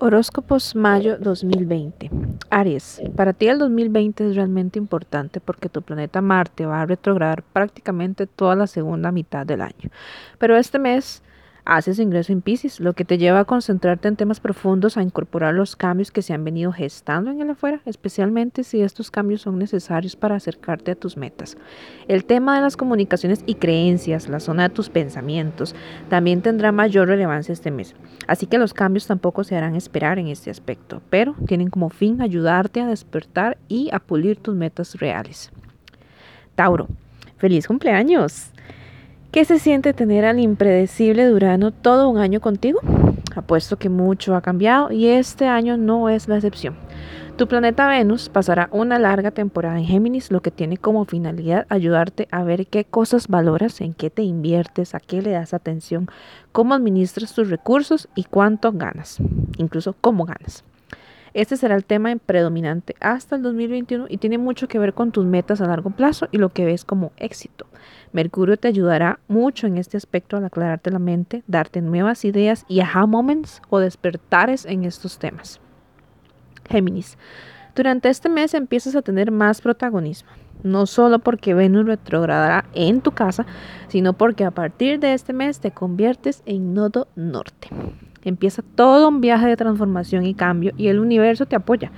Horóscopos Mayo 2020. Aries, para ti el 2020 es realmente importante porque tu planeta Marte va a retrogradar prácticamente toda la segunda mitad del año. Pero este mes haces ingreso en Pisces, lo que te lleva a concentrarte en temas profundos, a incorporar los cambios que se han venido gestando en el afuera, especialmente si estos cambios son necesarios para acercarte a tus metas. El tema de las comunicaciones y creencias, la zona de tus pensamientos, también tendrá mayor relevancia este mes. Así que los cambios tampoco se harán esperar en este aspecto, pero tienen como fin ayudarte a despertar y a pulir tus metas reales. Tauro, feliz cumpleaños. ¿Qué se siente tener al impredecible Durano todo un año contigo? Apuesto que mucho ha cambiado y este año no es la excepción. Tu planeta Venus pasará una larga temporada en Géminis, lo que tiene como finalidad ayudarte a ver qué cosas valoras, en qué te inviertes, a qué le das atención, cómo administras tus recursos y cuánto ganas, incluso cómo ganas. Este será el tema predominante hasta el 2021 y tiene mucho que ver con tus metas a largo plazo y lo que ves como éxito. Mercurio te ayudará mucho en este aspecto al aclararte la mente, darte nuevas ideas y aha moments o despertares en estos temas. Géminis. Durante este mes empiezas a tener más protagonismo, no solo porque Venus retrogradará en tu casa, sino porque a partir de este mes te conviertes en nodo norte. Empieza todo un viaje de transformación y cambio y el universo te apoya.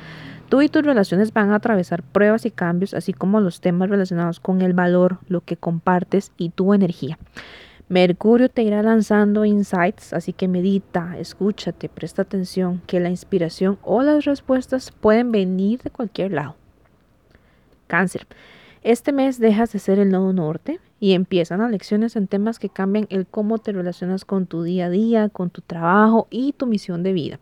Tú y tus relaciones van a atravesar pruebas y cambios, así como los temas relacionados con el valor, lo que compartes y tu energía. Mercurio te irá lanzando insights, así que medita, escúchate, presta atención, que la inspiración o las respuestas pueden venir de cualquier lado. Cáncer. Este mes dejas de ser el nodo norte y empiezan las lecciones en temas que cambian el cómo te relacionas con tu día a día, con tu trabajo y tu misión de vida.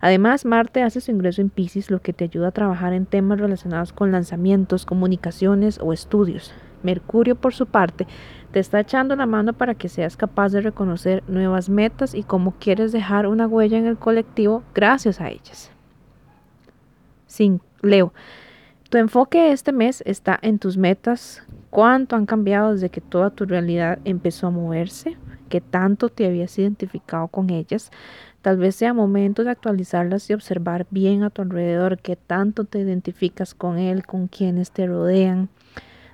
Además, Marte hace su ingreso en Pisces, lo que te ayuda a trabajar en temas relacionados con lanzamientos, comunicaciones o estudios. Mercurio, por su parte, te está echando la mano para que seas capaz de reconocer nuevas metas y cómo quieres dejar una huella en el colectivo gracias a ellas. 5. Leo. Tu enfoque este mes está en tus metas, cuánto han cambiado desde que toda tu realidad empezó a moverse, qué tanto te habías identificado con ellas. Tal vez sea momento de actualizarlas y observar bien a tu alrededor qué tanto te identificas con él, con quienes te rodean.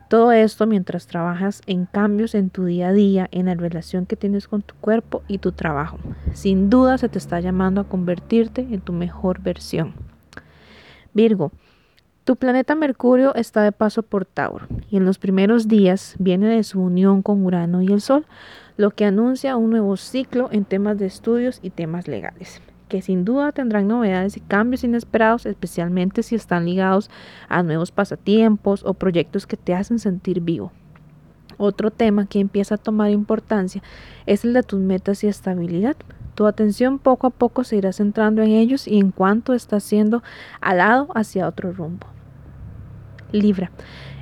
Todo esto mientras trabajas en cambios en tu día a día, en la relación que tienes con tu cuerpo y tu trabajo. Sin duda se te está llamando a convertirte en tu mejor versión. Virgo, tu planeta Mercurio está de paso por Tauro y en los primeros días viene de su unión con Urano y el Sol, lo que anuncia un nuevo ciclo en temas de estudios y temas legales, que sin duda tendrán novedades y cambios inesperados, especialmente si están ligados a nuevos pasatiempos o proyectos que te hacen sentir vivo. Otro tema que empieza a tomar importancia es el de tus metas y estabilidad. Tu atención poco a poco se irá centrando en ellos y en cuanto está siendo alado hacia otro rumbo. Libra.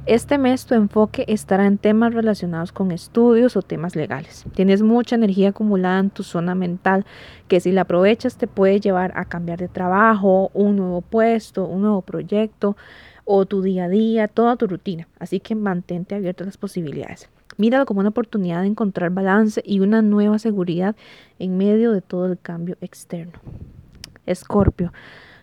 Este mes tu enfoque estará en temas relacionados con estudios o temas legales. Tienes mucha energía acumulada en tu zona mental que si la aprovechas te puede llevar a cambiar de trabajo, un nuevo puesto, un nuevo proyecto o tu día a día, toda tu rutina. Así que mantente abierto a las posibilidades. Míralo como una oportunidad de encontrar balance y una nueva seguridad en medio de todo el cambio externo. Escorpio.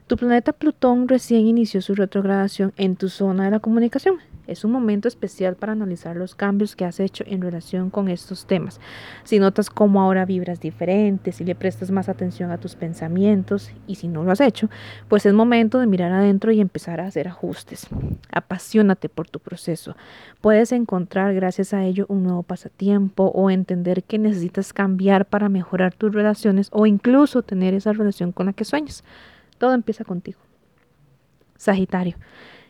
Tu planeta Plutón recién inició su retrogradación en tu zona de la comunicación. Es un momento especial para analizar los cambios que has hecho en relación con estos temas. Si notas cómo ahora vibras diferente, si le prestas más atención a tus pensamientos y si no lo has hecho, pues es momento de mirar adentro y empezar a hacer ajustes. Apasionate por tu proceso. Puedes encontrar gracias a ello un nuevo pasatiempo o entender que necesitas cambiar para mejorar tus relaciones o incluso tener esa relación con la que sueñas. Todo empieza contigo. Sagitario,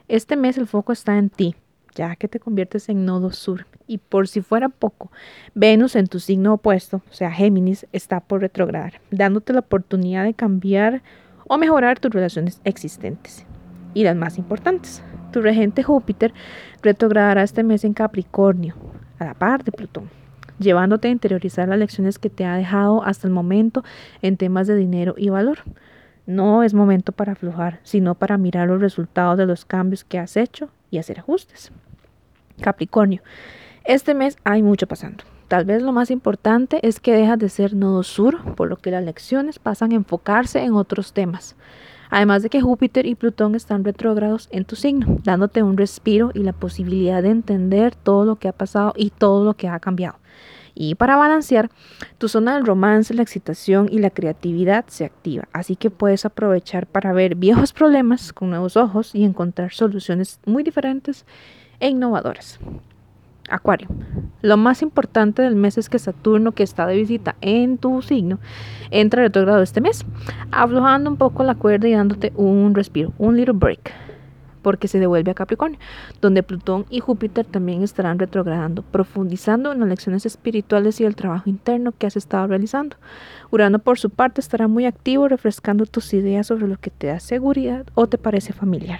este mes el foco está en ti, ya que te conviertes en nodo sur. Y por si fuera poco, Venus en tu signo opuesto, o sea, Géminis, está por retrogradar, dándote la oportunidad de cambiar o mejorar tus relaciones existentes. Y las más importantes, tu regente Júpiter retrogradará este mes en Capricornio, a la par de Plutón, llevándote a interiorizar las lecciones que te ha dejado hasta el momento en temas de dinero y valor. No es momento para aflojar, sino para mirar los resultados de los cambios que has hecho y hacer ajustes. Capricornio, este mes hay mucho pasando. tal vez lo más importante es que dejas de ser nodo sur, por lo que las lecciones pasan a enfocarse en otros temas. Además de que Júpiter y Plutón están retrógrados en tu signo, dándote un respiro y la posibilidad de entender todo lo que ha pasado y todo lo que ha cambiado. Y para balancear, tu zona del romance, la excitación y la creatividad se activa, así que puedes aprovechar para ver viejos problemas con nuevos ojos y encontrar soluciones muy diferentes e innovadoras. Acuario. Lo más importante del mes es que Saturno, que está de visita en tu signo, entra retrogrado este mes, aflojando un poco la cuerda y dándote un respiro, un little break porque se devuelve a Capricornio, donde Plutón y Júpiter también estarán retrogradando, profundizando en las lecciones espirituales y el trabajo interno que has estado realizando. Urano, por su parte, estará muy activo refrescando tus ideas sobre lo que te da seguridad o te parece familiar.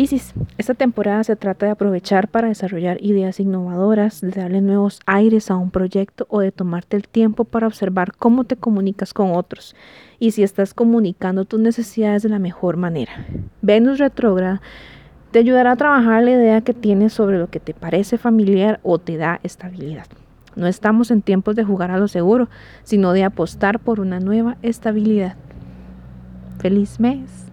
Piscis, esta temporada se trata de aprovechar para desarrollar ideas innovadoras, de darle nuevos aires a un proyecto o de tomarte el tiempo para observar cómo te comunicas con otros y si estás comunicando tus necesidades de la mejor manera. Venus retrógrada te ayudará a trabajar la idea que tienes sobre lo que te parece familiar o te da estabilidad. No estamos en tiempos de jugar a lo seguro, sino de apostar por una nueva estabilidad. Feliz mes.